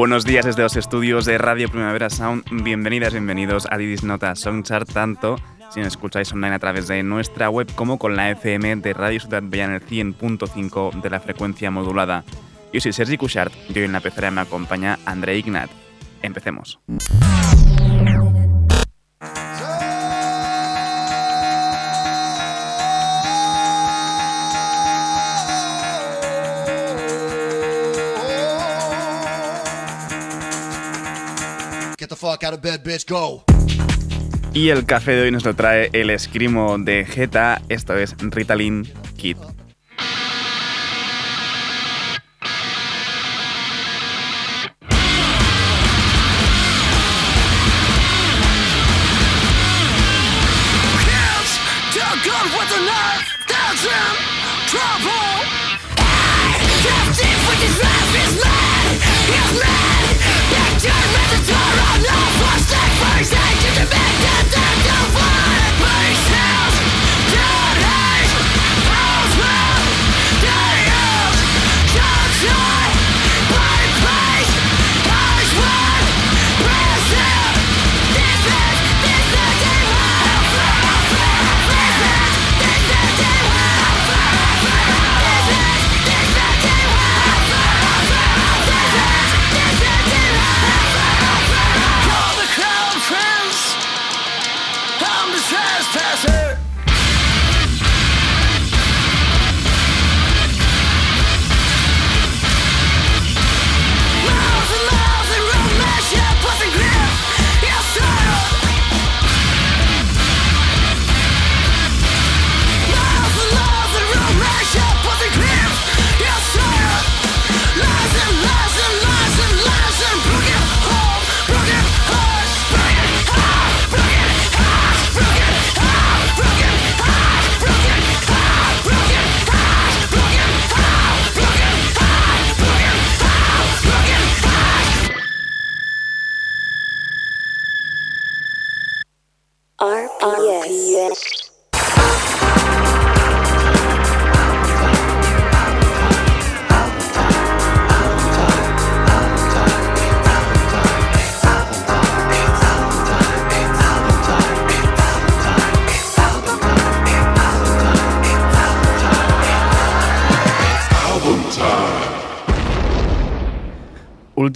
Buenos días desde los estudios de Radio Primavera Sound. Bienvenidas, bienvenidos a Didis Nota Songchart, tanto si nos escucháis online a través de nuestra web como con la FM de Radio Ciudad Bella en el 100.5 de la frecuencia modulada. Yo soy Sergi Cushart y hoy en la pecera me acompaña André Ignat. Empecemos. Y el café de hoy nos lo trae el escrimo de Geta, esto es Ritalin Kit.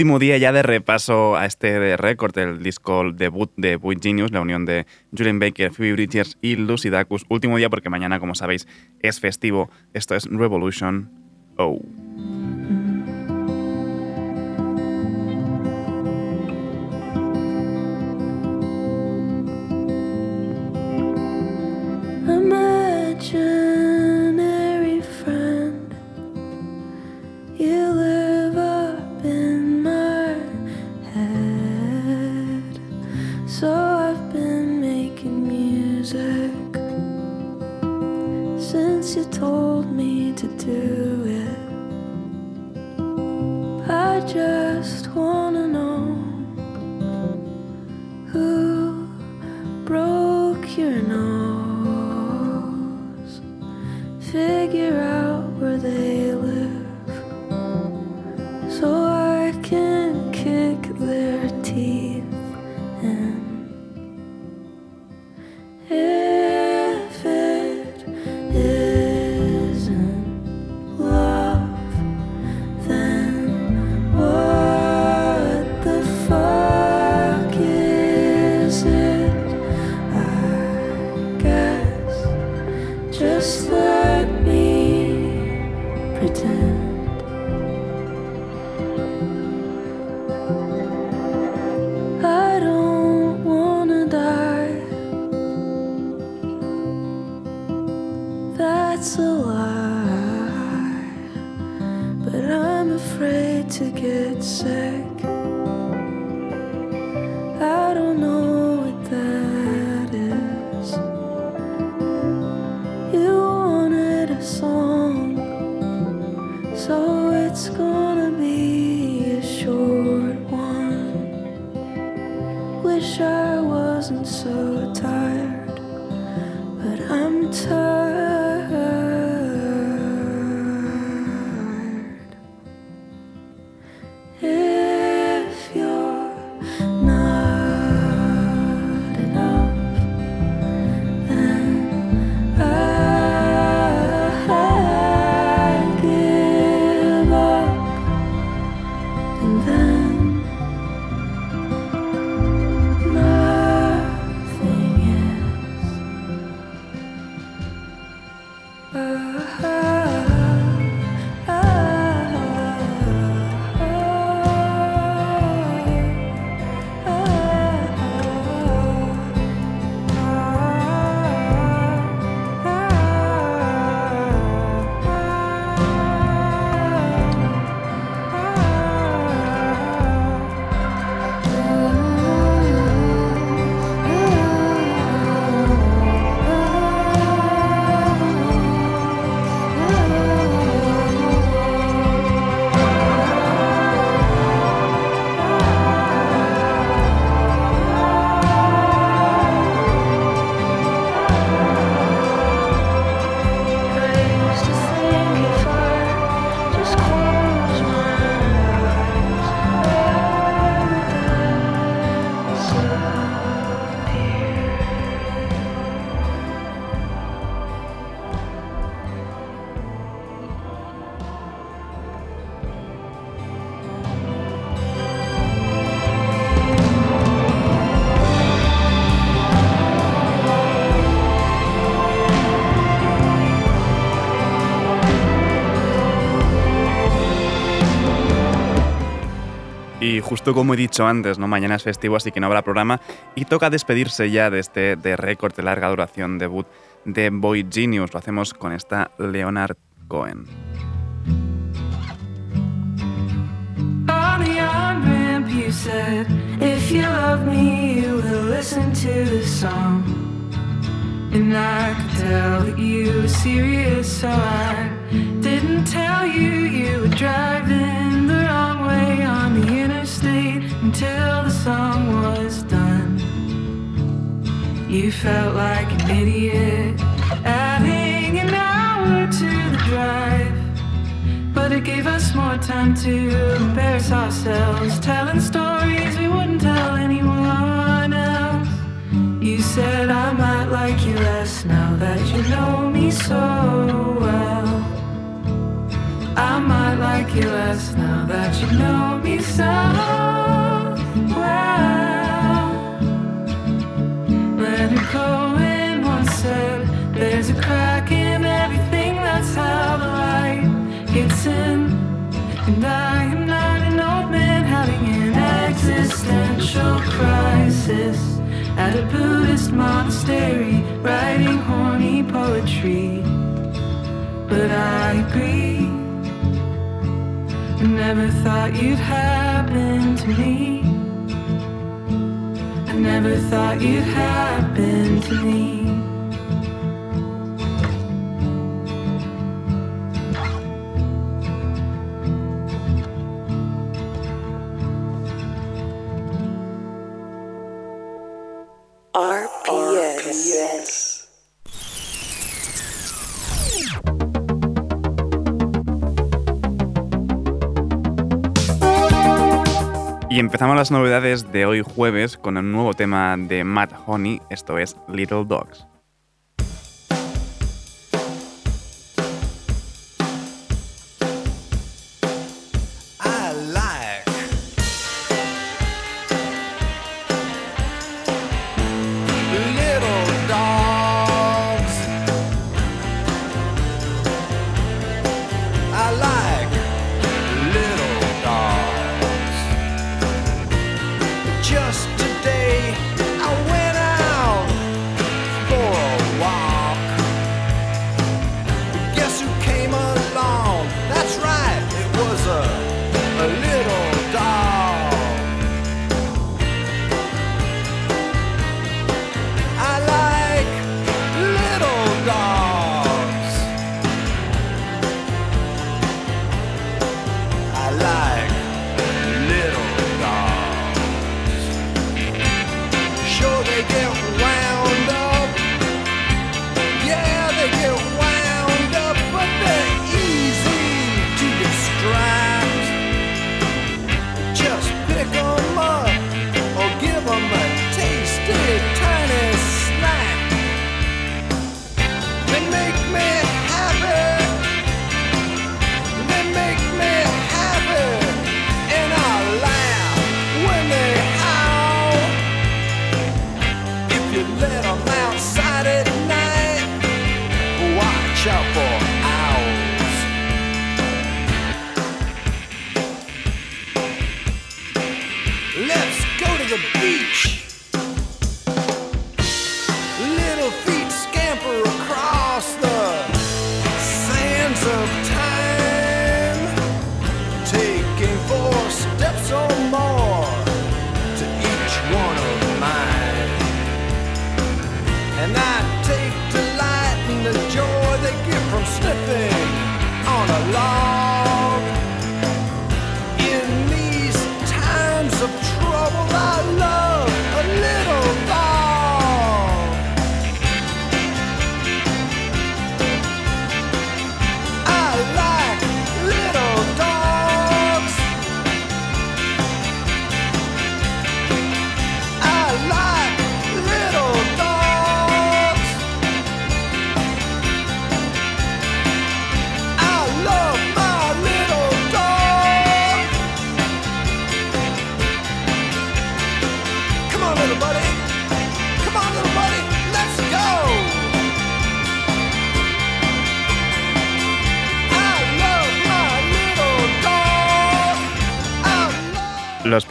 Último día ya de repaso a este récord, el disco debut de Boy Genius, la unión de Julian Baker, Phoebe Bridgers y Lucy Dacus. Último día porque mañana, como sabéis, es festivo. Esto es Revolution O. justo como he dicho antes, ¿no? mañana es festivo, así que no habrá programa. Y toca despedirse ya de este de récord de larga duración debut de Boy Genius. Lo hacemos con esta Leonard Cohen. I tell you serious, so I didn't tell you until the song was done. You felt like an idiot, adding an hour to the drive. But it gave us more time to embarrass ourselves, telling stories we wouldn't tell anyone else. You said I might like you less now that you know me so well. I might like you less now that you know me so at a Buddhist monastery writing horny poetry. But I agree, never thought you'd happen to me. I never thought you'd happen to me. Y empezamos las novedades de hoy jueves con un nuevo tema de Matt Honey, esto es Little Dogs. up.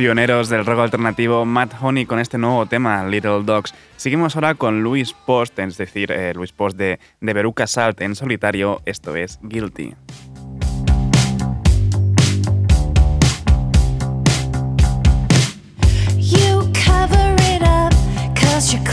pioneros del rock alternativo Matt Honey con este nuevo tema, Little Dogs. Seguimos ahora con Luis Post, es decir, eh, Luis Post de, de Beruca Salt en solitario, esto es Guilty. You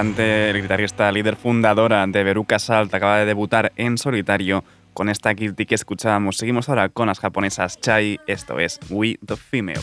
el guitarrista, líder fundadora de Veruca Salt, acaba de debutar en solitario con esta guilty que escuchábamos. Seguimos ahora con las japonesas. Chai, esto es We the Female.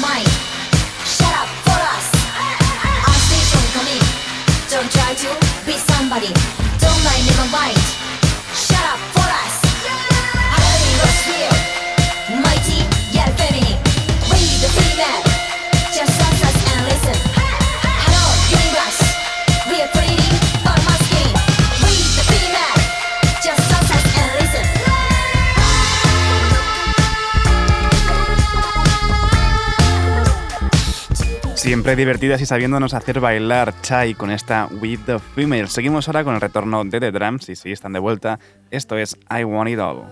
mind. Shut up for us. Coming. Don't try to be somebody. Don't mind, never mind. Shut up for us. I already lost fear. siempre divertidas y sabiéndonos hacer bailar Chai con esta With the Female. Seguimos ahora con el retorno de The Drums y si están de vuelta, esto es I Want It All.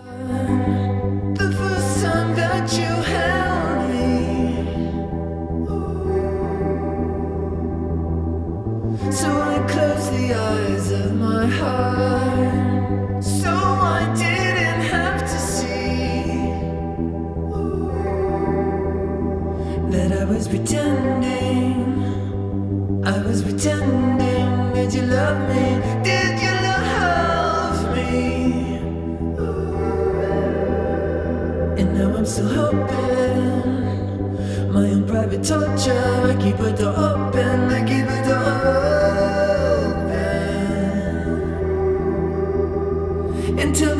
I was pretending that you love me. Did you love me? And now I'm still hoping. My own private torture. I keep a door open. I keep a door open. Until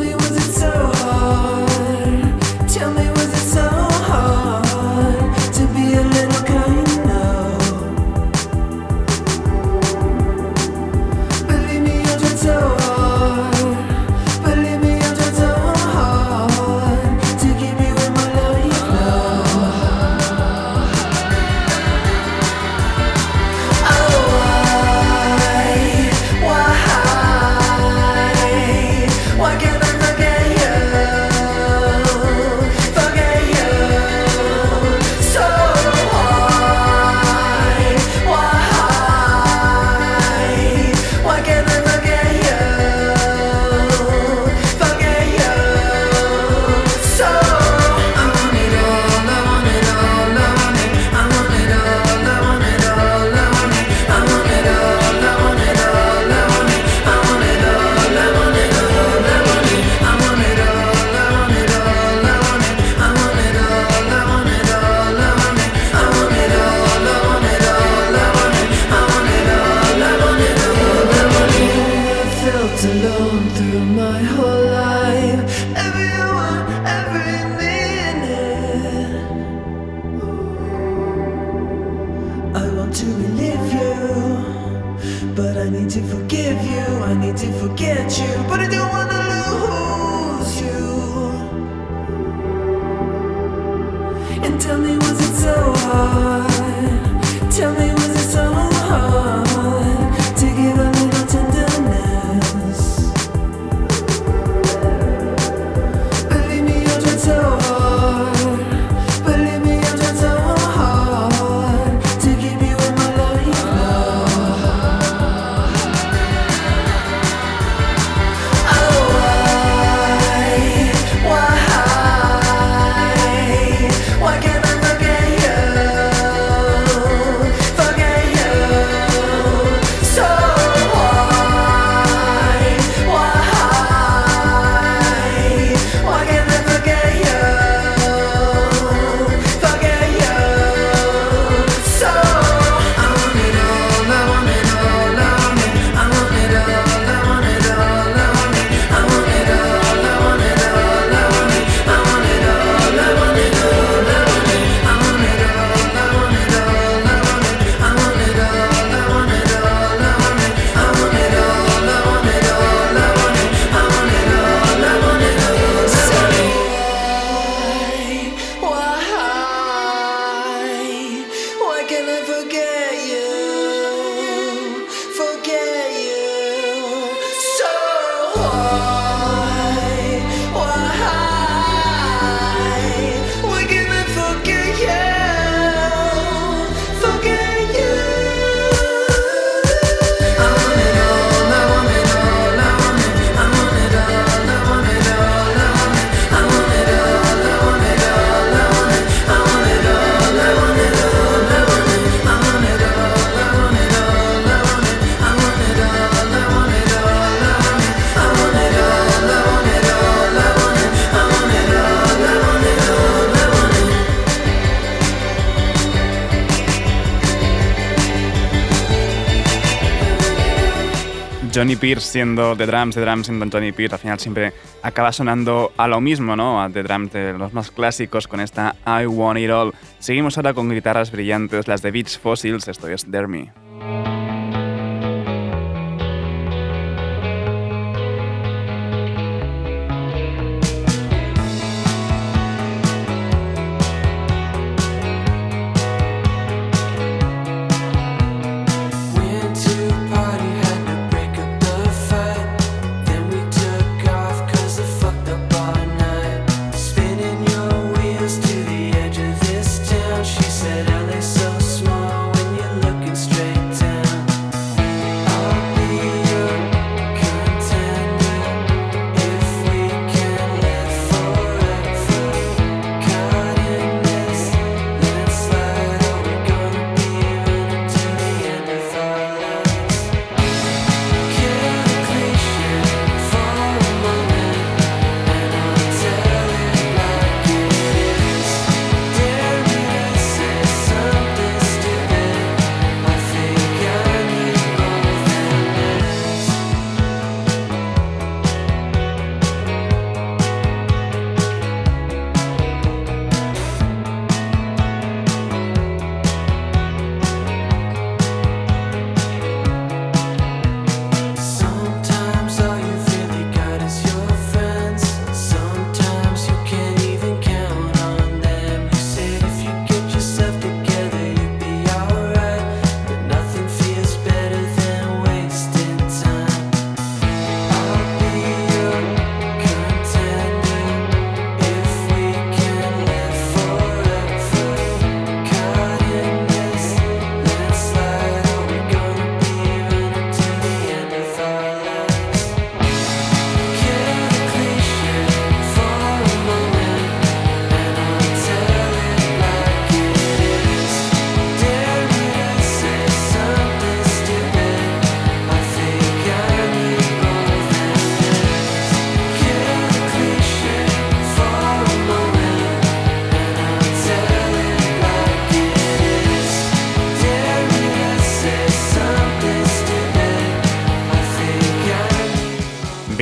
Siendo The Drums, The Drums siendo Anthony Pierce, al final siempre acaba sonando a lo mismo, ¿no? A The Drums de los más clásicos con esta I Want It All. Seguimos ahora con guitarras brillantes, las de Beach Fossils, esto es Dermy.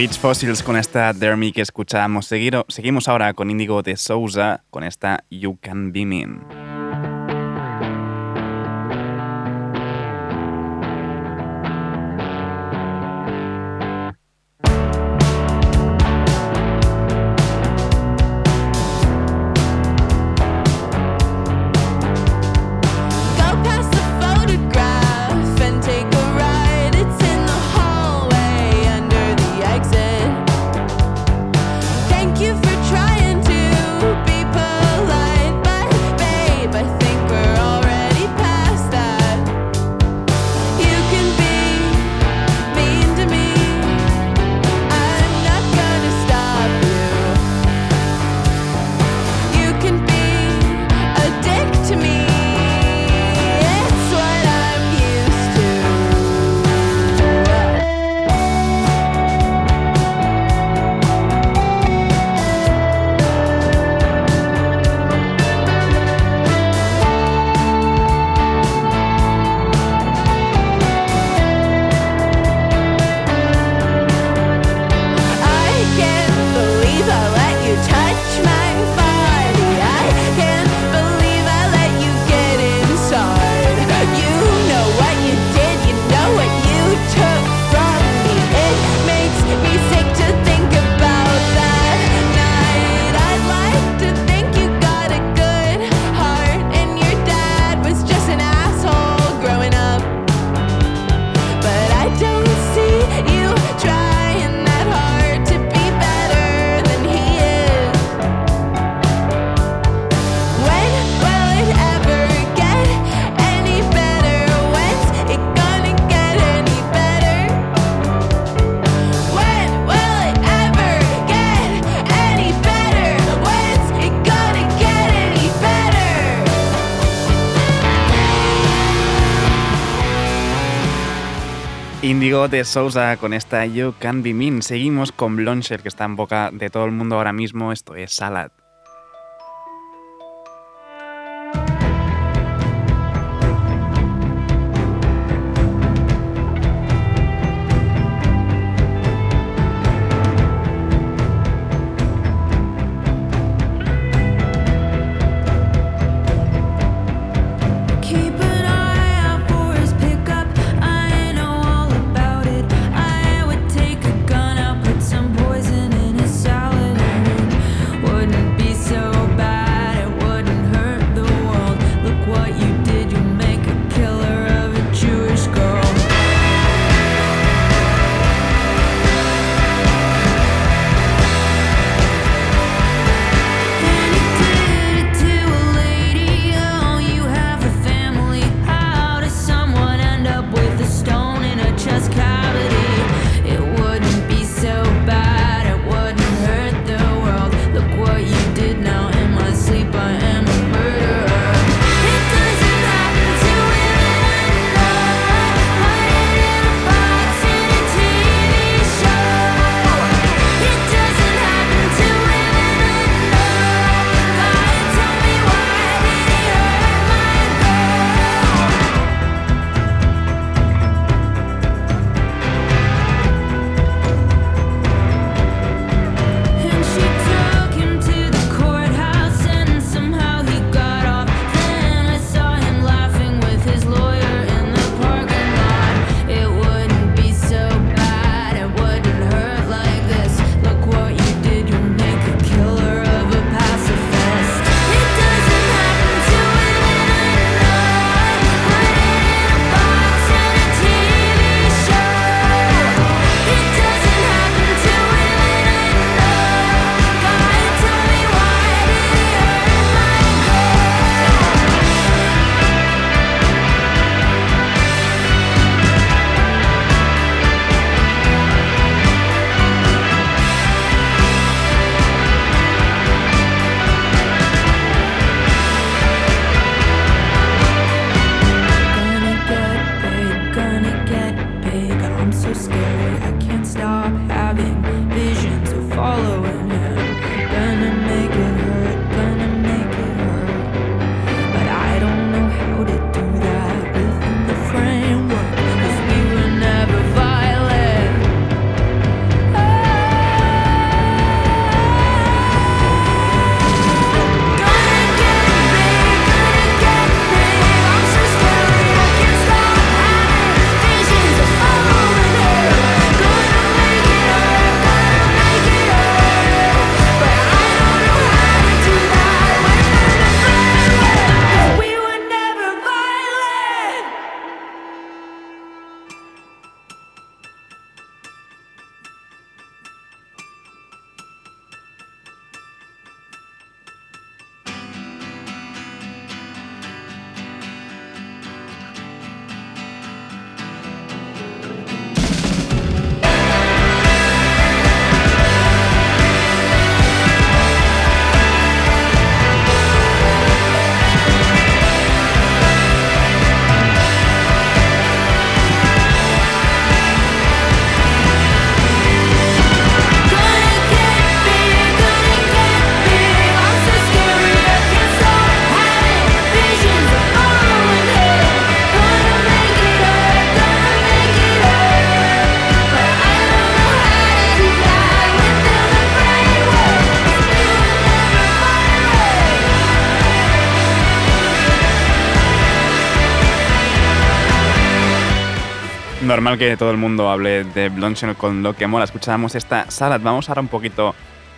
Beach Fossils con esta Dermy que escuchábamos. Seguimos ahora con Índigo de Sousa con esta You Can Be Mean. Indigo de Sousa con esta You Can Be Mean. Seguimos con Bloncher, que está en boca de todo el mundo ahora mismo. Esto es Salad. normal que todo el mundo hable de Blonde con lo que mola. Escuchábamos esta salad. Vamos ahora un poquito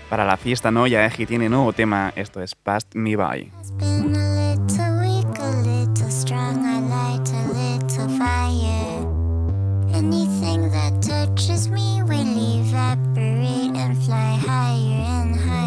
para la fiesta, ¿no? Ya Eji tiene nuevo tema. Esto es Past Me By. Anything that touches me will evaporate and fly higher and higher.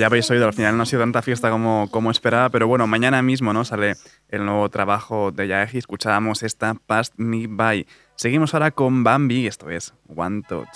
ya habéis oído, al final no ha sido tanta fiesta como, como esperaba, pero bueno, mañana mismo ¿no? sale el nuevo trabajo de Yaeji. Escuchábamos esta Past Me By. Seguimos ahora con Bambi, esto es One Touch.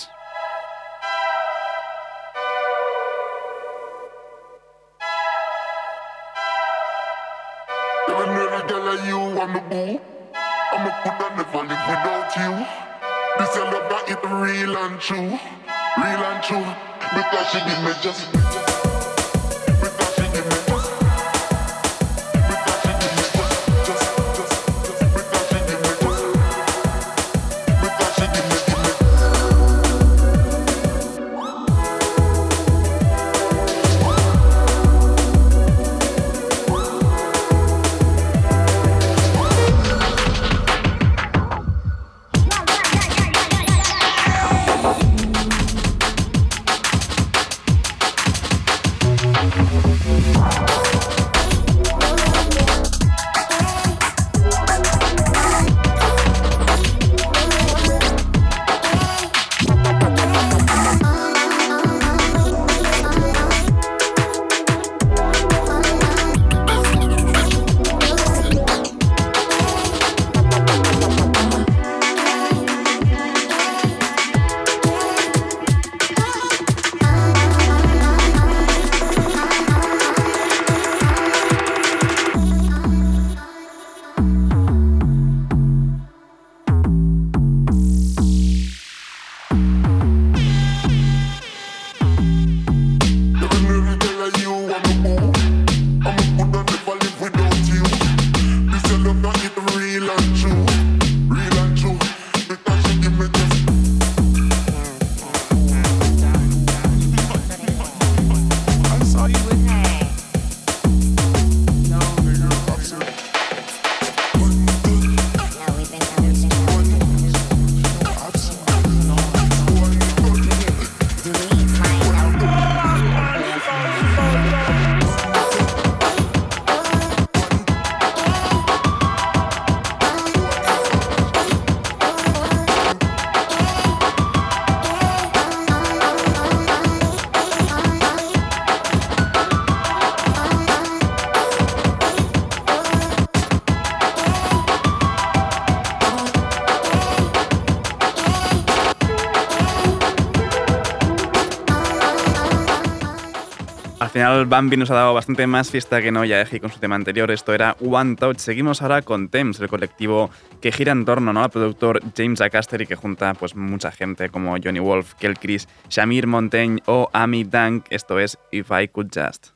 Al final, Bambi nos ha dado bastante más fiesta que Noya Eji con su tema anterior. Esto era One Touch. Seguimos ahora con Thames, el colectivo que gira en torno ¿no? al productor James Acaster y que junta pues, mucha gente como Johnny Wolf, Kel Chris, Shamir Montaigne o Amy Dank. Esto es If I Could Just.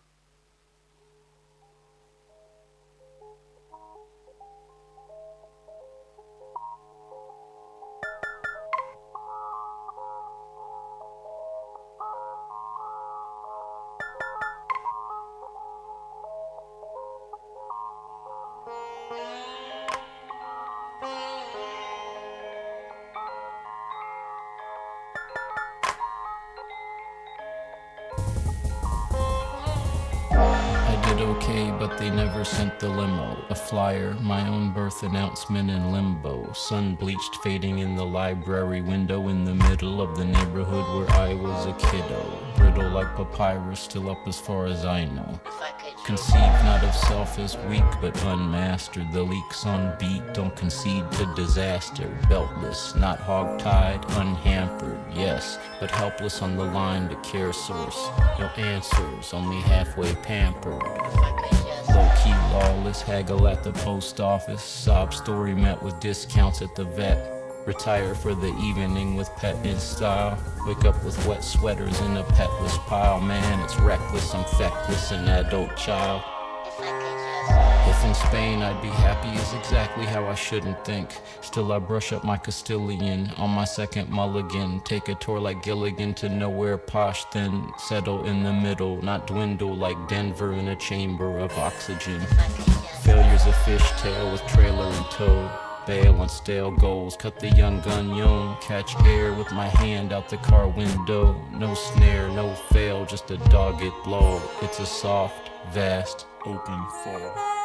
Birth in limbo. Sun bleached, fading in the library window in the middle of the neighborhood where I was a kiddo. Brittle like papyrus, still up as far as I know. Conceived not of self as weak, but unmastered. The leaks on beat don't concede to disaster. Beltless, not hog-tied, unhampered, yes, but helpless on the line to care source. No answers, only halfway pampered. Low key lawless, haggle at the post office. Sob story met with discounts at the vet. Retire for the evening with pet in style. Wake up with wet sweaters in a petless pile. Man, it's reckless, I'm feckless, an adult child. If in Spain I'd be happy is exactly how I shouldn't think. Still, I brush up my Castilian on my second mulligan. Take a tour like Gilligan to nowhere posh, then settle in the middle. Not dwindle like Denver in a chamber of oxygen. Failure's a fishtail with trailer and tow. Bail on stale goals, cut the young gun young. Catch air with my hand out the car window. No snare, no fail, just a dogged blow. It's a soft, vast, open fall.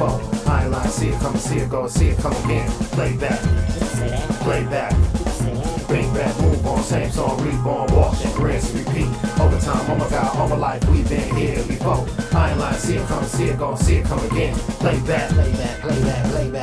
Before. I ain't see it come, see it go, see it come again. Play back, play back. Bring back, move on, same song, reborn, wash, rinse, repeat. Overtime, oh my god, all my life. We've been here before. I ain't lying, see it come, see it go, see it come again. Play back, play back, play back, play back.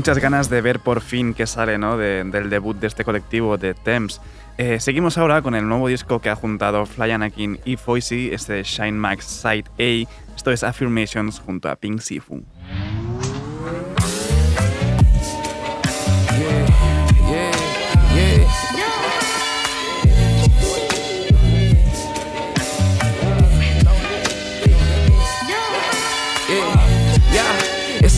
Muchas ganas de ver por fin qué sale ¿no? de- del debut de este colectivo de Thames. Eh, seguimos ahora con el nuevo disco que ha juntado Fly Anakin y Foisy, este Shine Max Side A. Esto es Affirmations junto a Pink Sifu.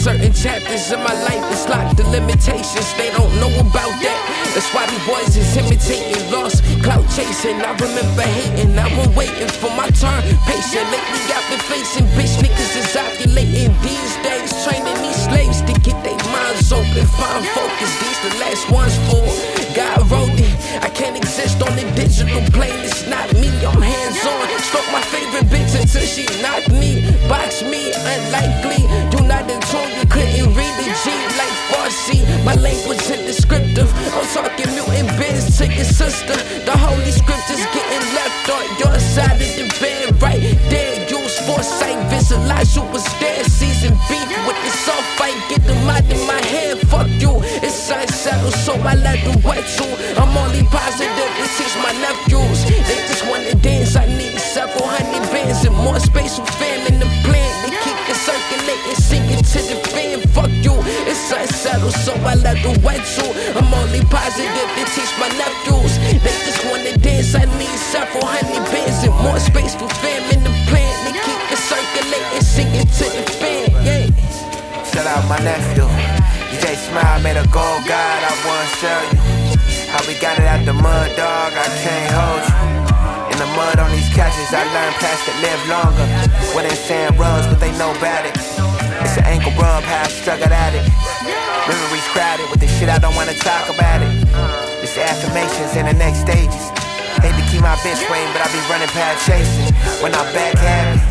Certain chapters in my life that's locked the limitations. They don't know about that. That's why the boys is imitating, lost clout chasing. I remember hating, I've been waiting for my turn. Patient, lately I've been facing bitch niggas is ovulating these days. Training these slaves to get their minds open, find focus. These the last ones for God wrote it. I can't exist on the digital plane. It's not me. I'm hands on. Stroke my favorite bitch until she knock me. Box me, unlikely. G like Farsi. My language indescriptive. I'm talking mutant biz to your sister. The holy script is getting left on your side of the bed. Right there. Use foresight. Visualize who was there. Season beef with the soft fight. Get the mind in my head. Fuck you. It's unsettled, so I let them wet you. I'm only positive teach my nephews. They just wanna dance. I need several hundred bands and more space with fam in the plan. They keep it circulating, sinking to the you. It's so I let the wet you. I'm only positive to teach my nephews. They just wanna dance. I need several hundred bands and more space for fam in the plan. They keep it circulating, sinking to the fan. Yeah. Shout out my nephew. DJ Smile made a gold god, I wanna show you. How we got it out the mud, dog, I can't hold you. In the mud on these couches, I learned plastic live longer. When in sand rubs, but they know about it. It's an ankle rub, how I struggled at it. With the shit I don't wanna talk about it. This affirmations in the next stages. Hate to keep my bitch waiting, but I be running past chasing. When I'm back happy.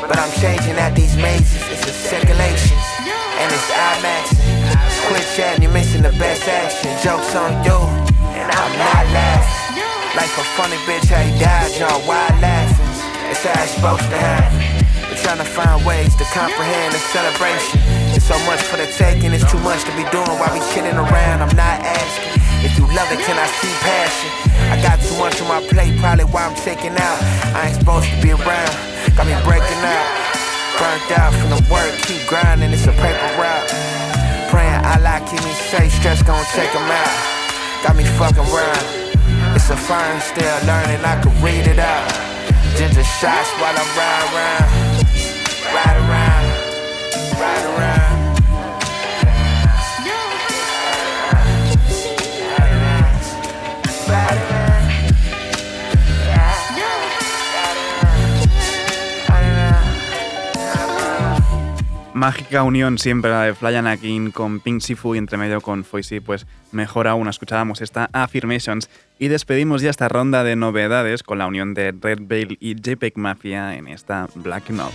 But I'm changing at these mazes, it's a circulation, and it's IMAX. Quit chatting, you're missing the best action. Jokes on you, and I'm not laughing. Like a funny bitch, how you died, y'all, why laughing? It's how it's supposed to happen. We're trying to find ways to comprehend the celebration. So much for the taking, it's too much to be doing while we chilling around. I'm not asking. If you love it, can I see passion? I got too much on my plate, probably why I'm taking out. I ain't supposed to be around, got me breaking out. Burnt out from the work, keep grinding, it's a paper route. Praying Allah keep me safe, stress gon' take 'em out. Got me fucking round. It's a fern still learning, I can read it out. Ginger shots while I ride around. Ride around, ride around. Mágica unión siempre la de Fly Anakin con Pink Sifu y entre medio con Foisy, pues mejor aún escuchábamos esta Affirmations y despedimos ya esta ronda de novedades con la unión de Red Veil y JPEG Mafia en esta Black Knob.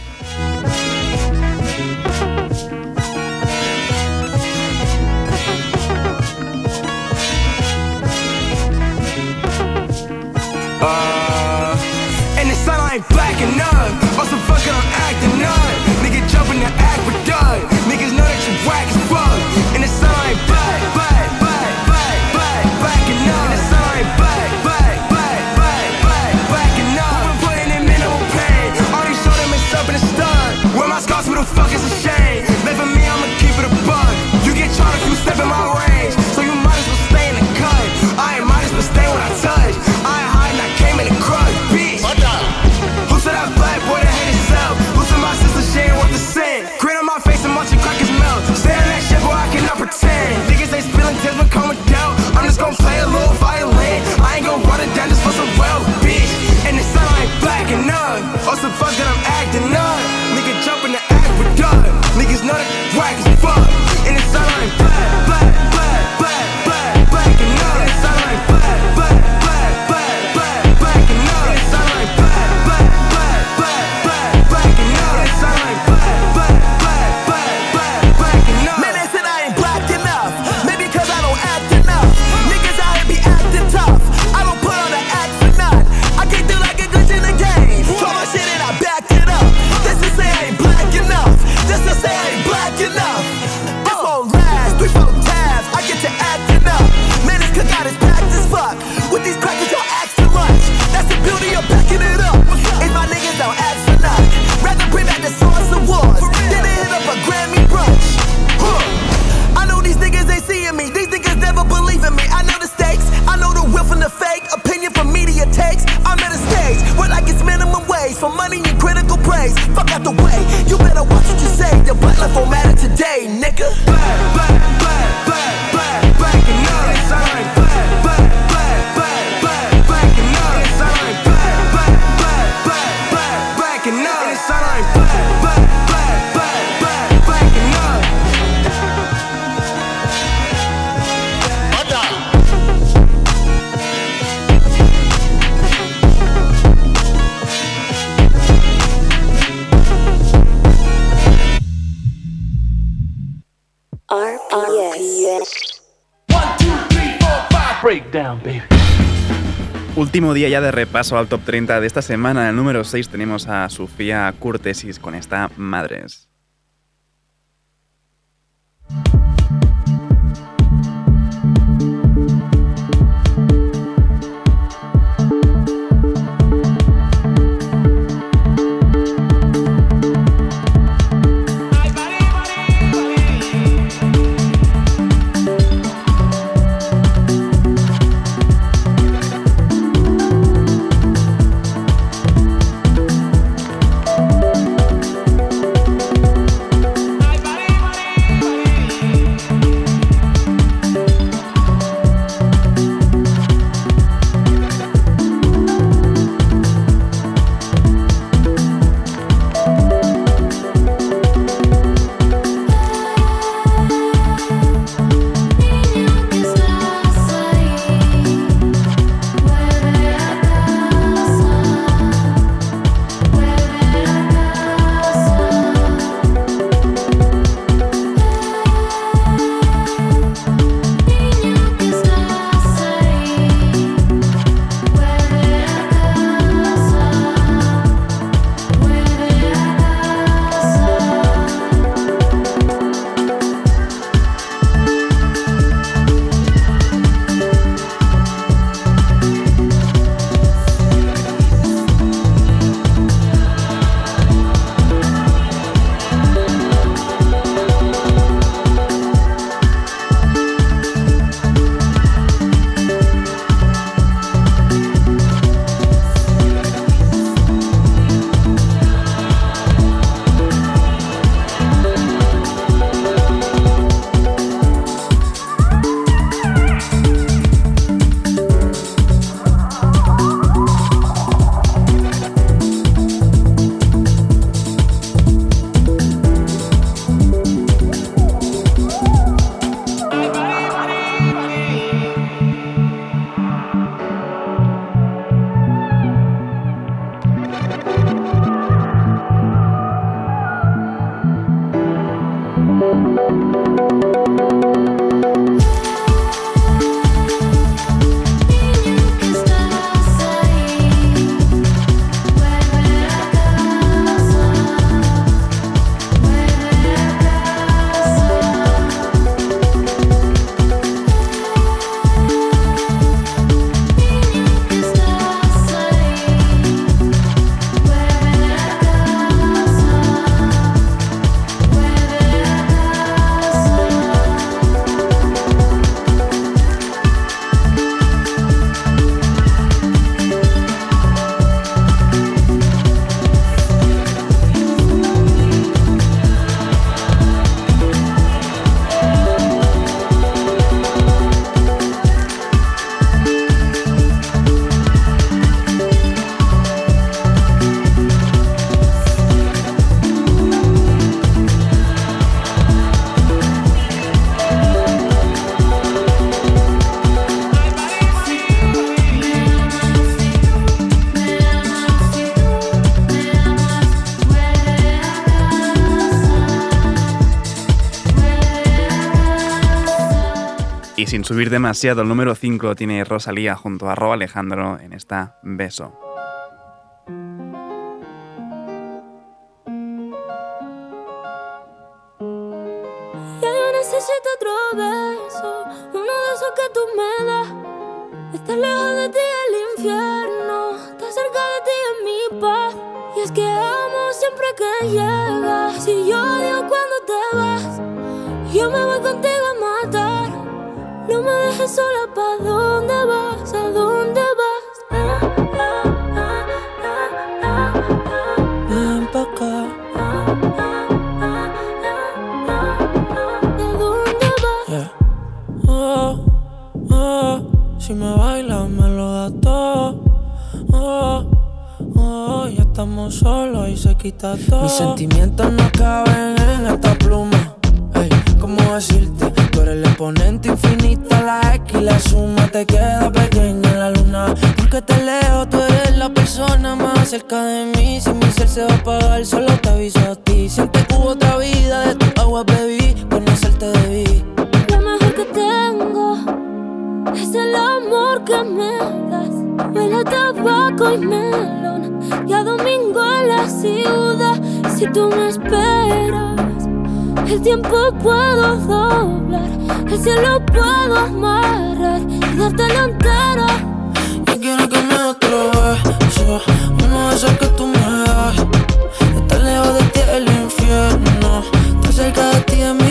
Uh, breakdown, baby. Último día ya de repaso al top 30 de esta semana. En el número 6 tenemos a Sofía Curtesis con esta Madres. Y sin subir demasiado, el número 5 tiene Rosalía junto a Ro Alejandro en esta Beso. Ya yo necesito otro beso, uno de esos que tú me das. Estar lejos de ti el infierno, estar cerca de ti es mi paz. Y es que amo siempre que llegas. Si yo odio cuando te vas, yo me voy contigo. No me dejes sola, ¿pa' dónde vas? ¿A dónde vas? Ah, ah, ah, ah, ah, ah. Ven pa' acá. ¿A dónde vas? Yeah. Oh, oh, si me bailas me lo das todo. Oh, oh, ya estamos solos y se quita todo. Mis sentimientos no caben en esta pluma. Ey, ¿cómo decirte? Tú eres el exponente infinito, la X la suma te queda pequeña en la luna. Porque te leo, tú eres la persona más cerca de mí. Si mi ser se va a apagar, solo te aviso a ti. Siente que hubo otra vida, de tu agua bebí, conocerte debí. Lo mejor que tengo es el amor que me das huele tabaco y melón y a domingo en la ciudad. Si tú me esperas, el tiempo puedo doblar, el cielo puedo amarrar y dártelo entero. Yo quiero que me otro beso, uno de que tú me das. Estar lejos de ti el infierno, estar cerca de ti es mi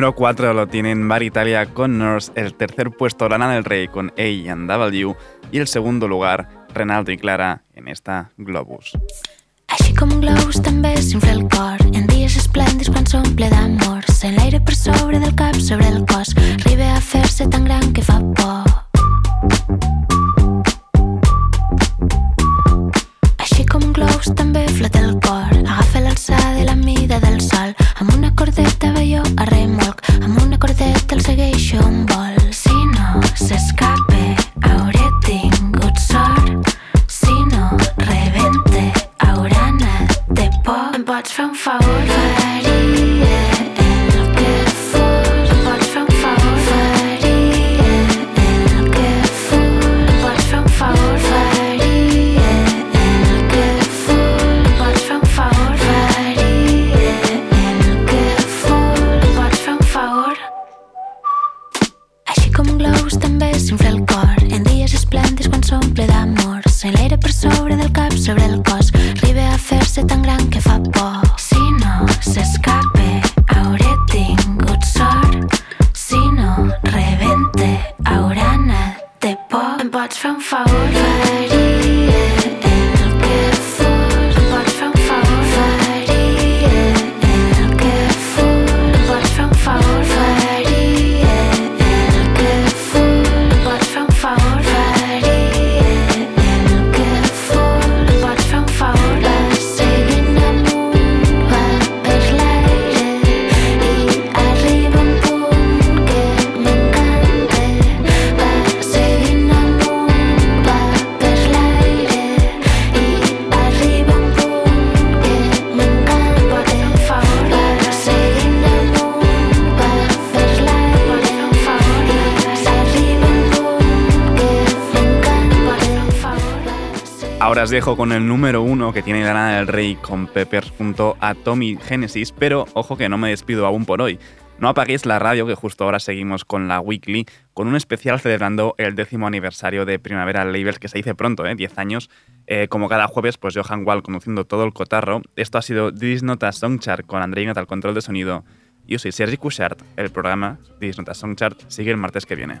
número 4 lo tienen Bar Italia con Nurse, el tercer puesto Lana del Rey con A and W y el segundo lugar Renaldo y Clara en esta Globus. Com un globus també flota el cor. Agafa l'alçada i la mida del sol. Amb una cordeta veió a remolc. Amb una cordeta el segueixo un vol. Si no s'escape hauré tingut sort. Si no rebente haurà anat de por. Em pots fer un favor? Dejo con el número uno que tiene Lana del Rey con Peppers junto a Tommy Genesis, pero ojo que no me despido aún por hoy. No apaguéis la radio, que justo ahora seguimos con la Weekly, con un especial celebrando el décimo aniversario de Primavera Labels, que se dice pronto, ¿eh? 10 años. Eh, como cada jueves, pues Johan Wall conduciendo todo el cotarro. Esto ha sido This Nota Songchart con Andreina al control de sonido. Yo soy Sergi Cushart. El programa This Nota Songchart sigue el martes que viene.